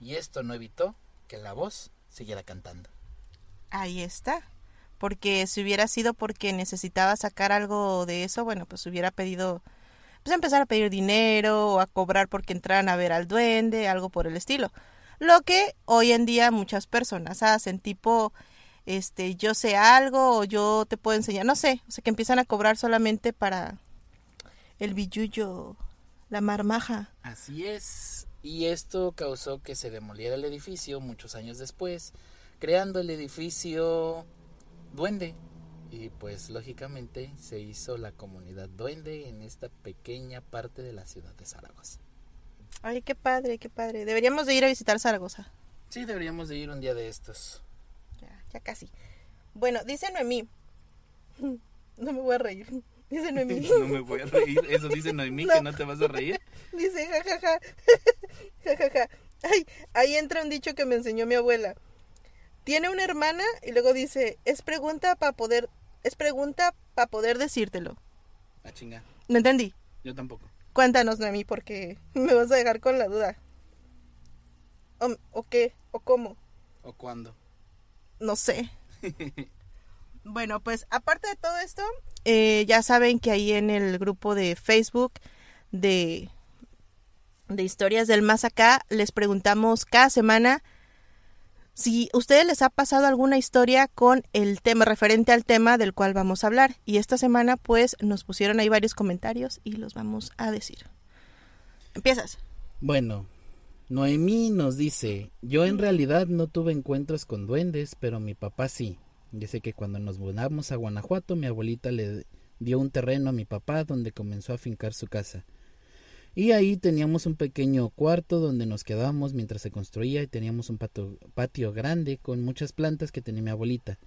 y esto no evitó que la voz siguiera cantando. Ahí está porque si hubiera sido porque necesitaba sacar algo de eso, bueno, pues hubiera pedido, pues empezar a pedir dinero o a cobrar porque entraran a ver al duende, algo por el estilo. Lo que hoy en día muchas personas hacen, tipo, este, yo sé algo o yo te puedo enseñar, no sé, o sea, que empiezan a cobrar solamente para el billuyo, la marmaja. Así es. Y esto causó que se demoliera el edificio muchos años después, creando el edificio duende. Y pues lógicamente se hizo la comunidad duende en esta pequeña parte de la ciudad de Zaragoza. Ay, qué padre, qué padre. Deberíamos de ir a visitar Zaragoza. Sí, deberíamos de ir un día de estos. Ya, ya casi. Bueno, dice Noemí. No me voy a reír. Dice Noemí. no me voy a reír. Eso dice Noemí, que no te vas a reír. Dice, jajaja. Jajaja. Ay, ahí entra un dicho que me enseñó mi abuela tiene una hermana y luego dice, es pregunta para poder, es pregunta para poder decírtelo. Ah, chinga. No entendí. Yo tampoco. Cuéntanos, Noemí, porque me vas a dejar con la duda. ¿O, qué? ¿O cómo? ¿O cuándo? No sé. bueno, pues aparte de todo esto, eh, ya saben que ahí en el grupo de Facebook de, de Historias del Más Acá les preguntamos cada semana si ustedes les ha pasado alguna historia con el tema referente al tema del cual vamos a hablar. Y esta semana pues nos pusieron ahí varios comentarios y los vamos a decir. Empiezas. Bueno, Noemí nos dice, yo en realidad no tuve encuentros con duendes, pero mi papá sí. Dice que cuando nos mudamos a Guanajuato mi abuelita le dio un terreno a mi papá donde comenzó a fincar su casa. Y ahí teníamos un pequeño cuarto donde nos quedábamos mientras se construía y teníamos un patio, grande con muchas plantas que tenía mi abuelita.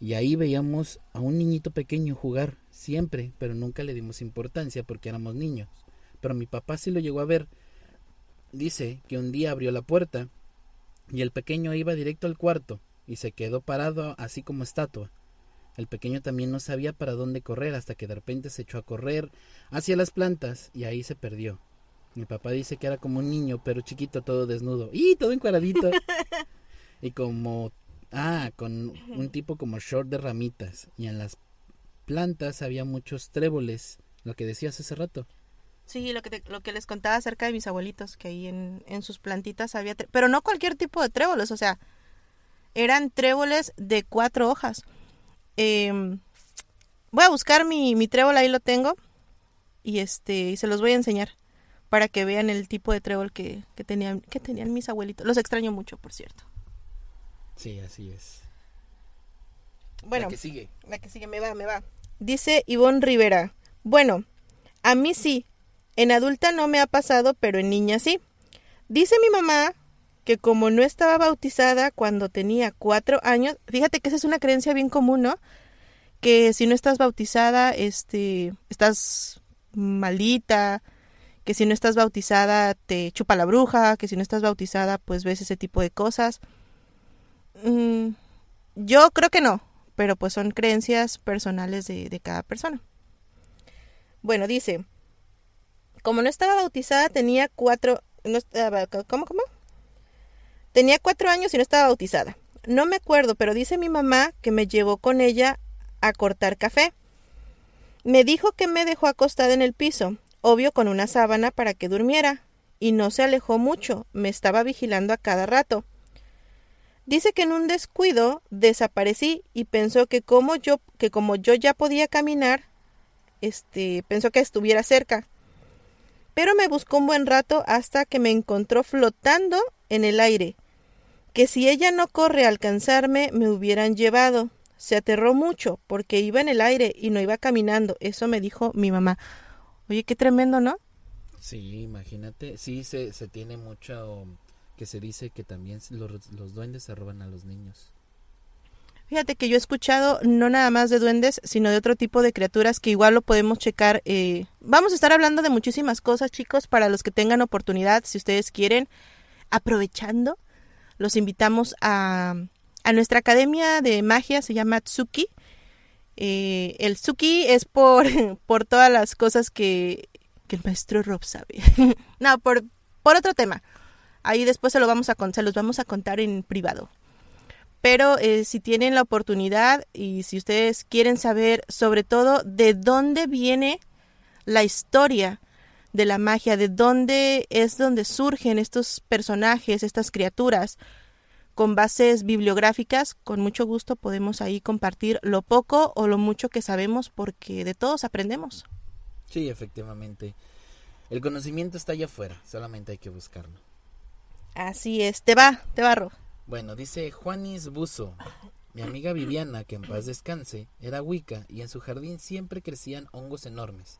Y ahí veíamos a un niñito pequeño jugar, siempre, pero nunca le dimos importancia porque éramos niños. Pero mi papá sí lo llegó a ver. Dice que un día abrió la puerta y el pequeño iba directo al cuarto y se quedó parado así como estatua. El pequeño también no sabía para dónde correr hasta que de repente se echó a correr hacia las plantas y ahí se perdió. Mi papá dice que era como un niño, pero chiquito, todo desnudo. ¡Y todo encuadradito! y como... Ah, con un tipo como short de ramitas. Y en las plantas había muchos tréboles, lo que decías hace rato. Sí, lo que, lo que les contaba acerca de mis abuelitos, que ahí en, en sus plantitas había... Pero no cualquier tipo de tréboles, o sea, eran tréboles de cuatro hojas. Em, voy a buscar mi, mi trébol, ahí lo tengo. Y este, y se los voy a enseñar para que vean el tipo de trébol que, que, tenían, que tenían mis abuelitos. Los extraño mucho, por cierto. Sí, así es. Bueno, la que sigue. La que sigue, me va, me va. Dice Ivonne Rivera. Bueno, a mí sí. En adulta no me ha pasado, pero en niña sí. Dice mi mamá que como no estaba bautizada cuando tenía cuatro años, fíjate que esa es una creencia bien común, ¿no? Que si no estás bautizada, este, estás maldita, que si no estás bautizada te chupa la bruja, que si no estás bautizada pues ves ese tipo de cosas. Mm, yo creo que no, pero pues son creencias personales de, de cada persona. Bueno, dice, como no estaba bautizada tenía cuatro... No, ¿Cómo, cómo? Tenía cuatro años y no estaba bautizada. No me acuerdo, pero dice mi mamá que me llevó con ella a cortar café. Me dijo que me dejó acostada en el piso, obvio con una sábana para que durmiera, y no se alejó mucho, me estaba vigilando a cada rato. Dice que en un descuido desaparecí y pensó que como yo que como yo ya podía caminar, este, pensó que estuviera cerca. Pero me buscó un buen rato hasta que me encontró flotando en el aire que si ella no corre a alcanzarme me hubieran llevado. Se aterró mucho porque iba en el aire y no iba caminando. Eso me dijo mi mamá. Oye, qué tremendo, ¿no? Sí, imagínate. Sí, se, se tiene mucho que se dice que también los, los duendes se roban a los niños. Fíjate que yo he escuchado no nada más de duendes, sino de otro tipo de criaturas que igual lo podemos checar. Eh, vamos a estar hablando de muchísimas cosas, chicos, para los que tengan oportunidad, si ustedes quieren, aprovechando los invitamos a, a nuestra academia de magia, se llama Tsuki. Eh, el Tsuki es por, por todas las cosas que, que el maestro Rob sabe. no, por, por otro tema. Ahí después se, lo vamos a, se los vamos a contar en privado. Pero eh, si tienen la oportunidad y si ustedes quieren saber sobre todo de dónde viene la historia de la magia, de dónde es donde surgen estos personajes, estas criaturas, con bases bibliográficas, con mucho gusto podemos ahí compartir lo poco o lo mucho que sabemos porque de todos aprendemos. Sí, efectivamente. El conocimiento está allá afuera, solamente hay que buscarlo. Así es, te va, te barro. Bueno, dice Juanis Buzo. Mi amiga Viviana, que en paz descanse, era Wicca y en su jardín siempre crecían hongos enormes.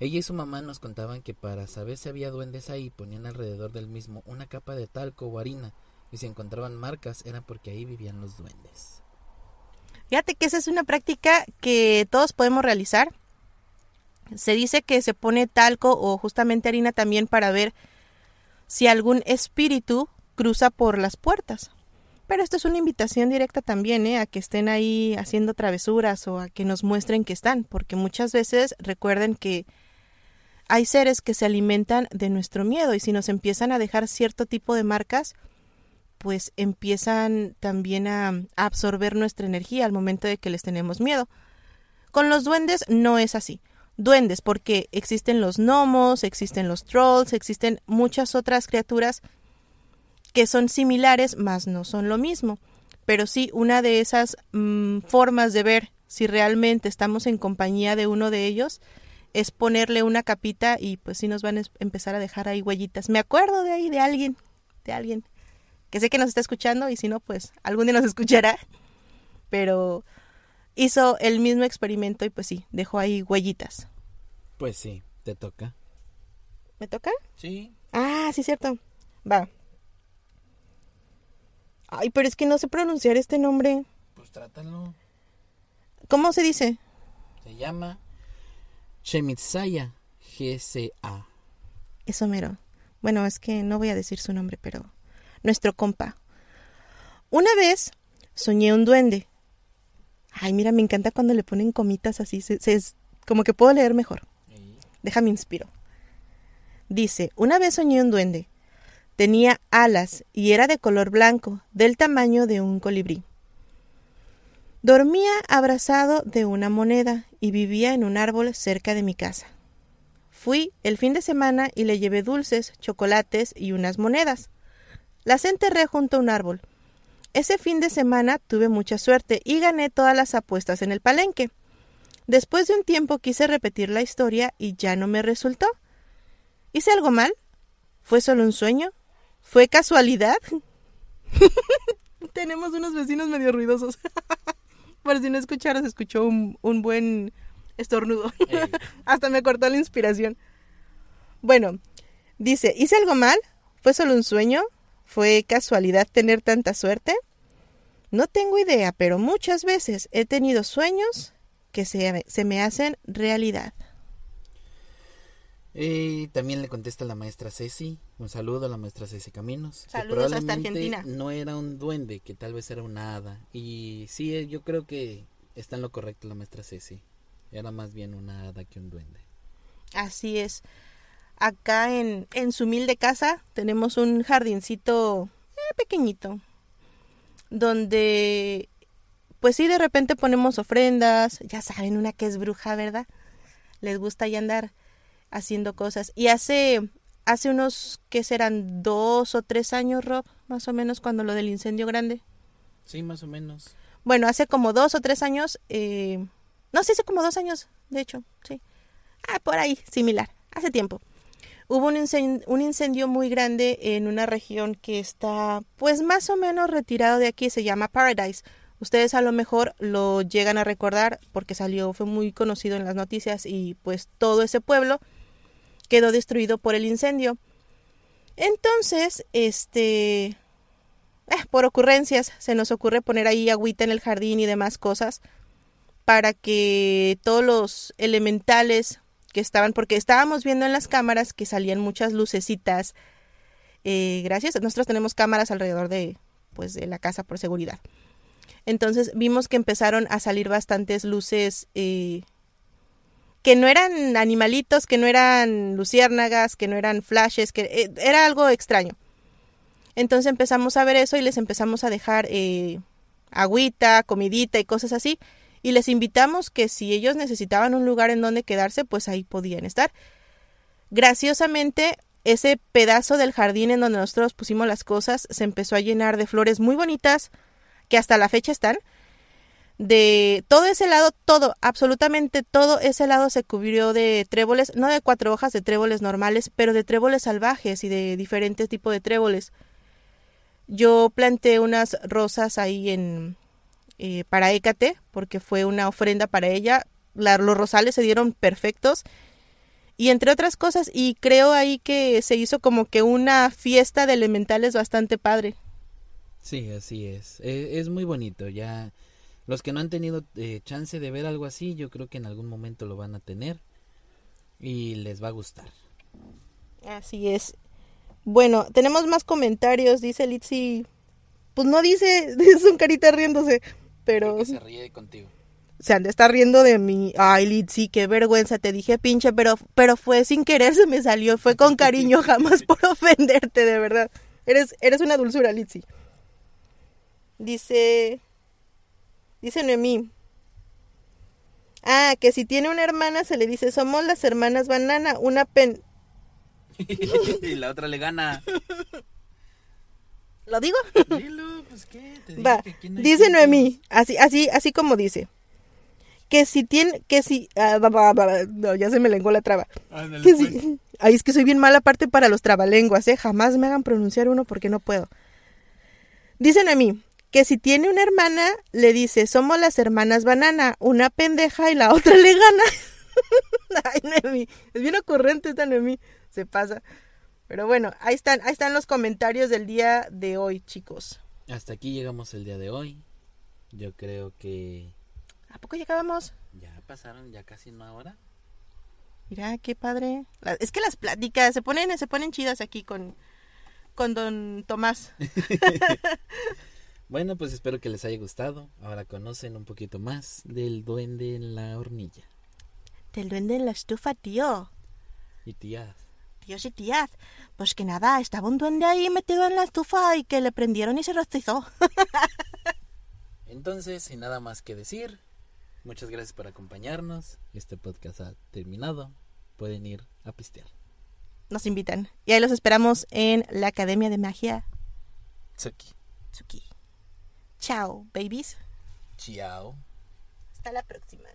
Ella y su mamá nos contaban que para saber si había duendes ahí ponían alrededor del mismo una capa de talco o harina y si encontraban marcas era porque ahí vivían los duendes. Fíjate que esa es una práctica que todos podemos realizar. Se dice que se pone talco o justamente harina también para ver si algún espíritu cruza por las puertas. Pero esto es una invitación directa también ¿eh? a que estén ahí haciendo travesuras o a que nos muestren que están, porque muchas veces recuerden que hay seres que se alimentan de nuestro miedo y si nos empiezan a dejar cierto tipo de marcas, pues empiezan también a, absorber nuestra energía al momento de que les tenemos miedo. Con los duendes no es así. Duendes, porque existen los gnomos, existen los trolls, existen muchas otras criaturas que son similares, mas no son lo mismo. Pero sí, una de esas mm, formas de ver si realmente estamos en compañía de uno de ellos es ponerle una capita y pues sí nos van a empezar a dejar ahí huellitas. Me acuerdo de ahí de alguien, de alguien que sé que nos está escuchando y si no, pues algún día nos escuchará. Pero hizo el mismo experimento y pues sí, dejó ahí huellitas. Pues sí, te toca. ¿Me toca? Sí. Ah, sí, cierto. Va. Ay, pero es que no sé pronunciar este nombre. Pues trátalo. ¿Cómo se dice? Se llama Shemitsaya GCA. Eso mero. Bueno, es que no voy a decir su nombre, pero nuestro compa. Una vez soñé un duende. Ay, mira, me encanta cuando le ponen comitas así, se, se- es como que puedo leer mejor. Déjame inspiro. Dice, una vez soñé un duende. Tenía alas y era de color blanco, del tamaño de un colibrí. Dormía abrazado de una moneda y vivía en un árbol cerca de mi casa. Fui el fin de semana y le llevé dulces, chocolates y unas monedas. Las enterré junto a un árbol. Ese fin de semana tuve mucha suerte y gané todas las apuestas en el palenque. Después de un tiempo quise repetir la historia y ya no me resultó. ¿Hice algo mal? ¿Fue solo un sueño? ¿Fue casualidad? Tenemos unos vecinos medio ruidosos. Por si no escucharon, se escuchó un, un buen estornudo. Hasta me cortó la inspiración. Bueno, dice, ¿hice algo mal? ¿Fue solo un sueño? ¿Fue casualidad tener tanta suerte? No tengo idea, pero muchas veces he tenido sueños que se, se me hacen realidad. Y también le contesta la maestra Ceci. Un saludo a la maestra Ceci Caminos. que Saludos hasta probablemente Argentina. No era un duende, que tal vez era una hada. Y sí, eh, yo creo que está en lo correcto la maestra Ceci. Era más bien una hada que un duende. Así es. Acá en, en su humilde casa tenemos un jardincito eh, pequeñito, donde, pues sí, de repente ponemos ofrendas, ya saben, una que es bruja, ¿verdad? Les gusta ya andar haciendo cosas. Y hace, hace unos, ¿qué serán? Dos o tres años, Rob, más o menos, cuando lo del incendio grande. Sí, más o menos. Bueno, hace como dos o tres años, eh, no sé, hace como dos años, de hecho, sí. Ah, por ahí, similar, hace tiempo. Hubo un incendio, un incendio muy grande en una región que está, pues más o menos retirado de aquí, se llama Paradise. Ustedes a lo mejor lo llegan a recordar porque salió, fue muy conocido en las noticias y pues todo ese pueblo quedó destruido por el incendio. Entonces, este, eh, por ocurrencias, se nos ocurre poner ahí agüita en el jardín y demás cosas para que todos los elementales que estaban, porque estábamos viendo en las cámaras que salían muchas lucecitas. eh, gracias, nosotros tenemos cámaras alrededor de, pues, de la casa por seguridad. Entonces vimos que empezaron a salir bastantes luces eh, que no eran animalitos, que no eran luciérnagas, que no eran flashes, que eh, era algo extraño. Entonces empezamos a ver eso y les empezamos a dejar eh, agüita, comidita y cosas así. Y les invitamos que si ellos necesitaban un lugar en donde quedarse, pues ahí podían estar. Graciosamente, ese pedazo del jardín en donde nosotros pusimos las cosas se empezó a llenar de flores muy bonitas, que hasta la fecha están. De todo ese lado, todo, absolutamente todo ese lado se cubrió de tréboles, no de cuatro hojas, de tréboles normales, pero de tréboles salvajes y de diferentes tipos de tréboles. Yo planté unas rosas ahí en eh, para Hécate, porque fue una ofrenda para ella. La- los rosales se dieron perfectos. Y entre otras cosas, y creo ahí que se hizo como que una fiesta de elementales bastante padre. Sí, así es. E- Es, muy bonito. Ya los que no han tenido eh, chance de ver algo así, yo creo que en algún momento lo van a tener y les va a gustar. Así es. Bueno, tenemos más comentarios, dice Litsi. Pues no dice, es un carita riéndose, pero Creo que se ríe contigo. se han de estar riendo de mí. Ay, Litsi, qué vergüenza, te dije pinche, pero, pero fue sin querer, se me salió, fue con cariño, jamás por ofenderte, de verdad. Eres, eres una dulzura, Litsi. Dice, dice Noemí. Ah, que si tiene una hermana se le dice, somos las hermanas banana, una pen... y la otra le gana. ¿Lo digo? Dilo, pues qué, te Va, que no dice. Noemí, así, así, así como dice. Que si tiene, que si, ah, no, ya se me lenguó la traba. Ándale, Que pues. si, ay, es que soy bien mala parte para los trabalenguas, eh, jamás me hagan pronunciar uno porque no puedo. Dicen a mí que si tiene una hermana, le dice, somos las hermanas banana, una pendeja y la otra le gana. ay, Noemí, es bien ocurrente esta Noemí, se pasa. Pero bueno, ahí están, ahí están los comentarios del día de hoy, chicos. Hasta aquí llegamos el día de hoy. Yo creo que ¿A poco llegábamos? ya pasaron ya casi una hora. Mira, qué padre. La- es que las pláticas se ponen, se ponen chidas aquí con, con don Tomás. Bueno, pues espero que les haya gustado. Ahora conocen un poquito más del duende en la hornilla. Del duende en la estufa, tío. Y tías. Tíos y tías. Pues que nada, estaba un duende ahí metido en la estufa y que le prendieron y se rostizó. Entonces, sin nada más que decir, muchas gracias por acompañarnos. Este podcast ha terminado. Pueden ir a pistear. Nos invitan. Y ahí los esperamos en la Academia de Magia Tsuki. Tsuki. Chao, babies. Chao. Hasta la próxima.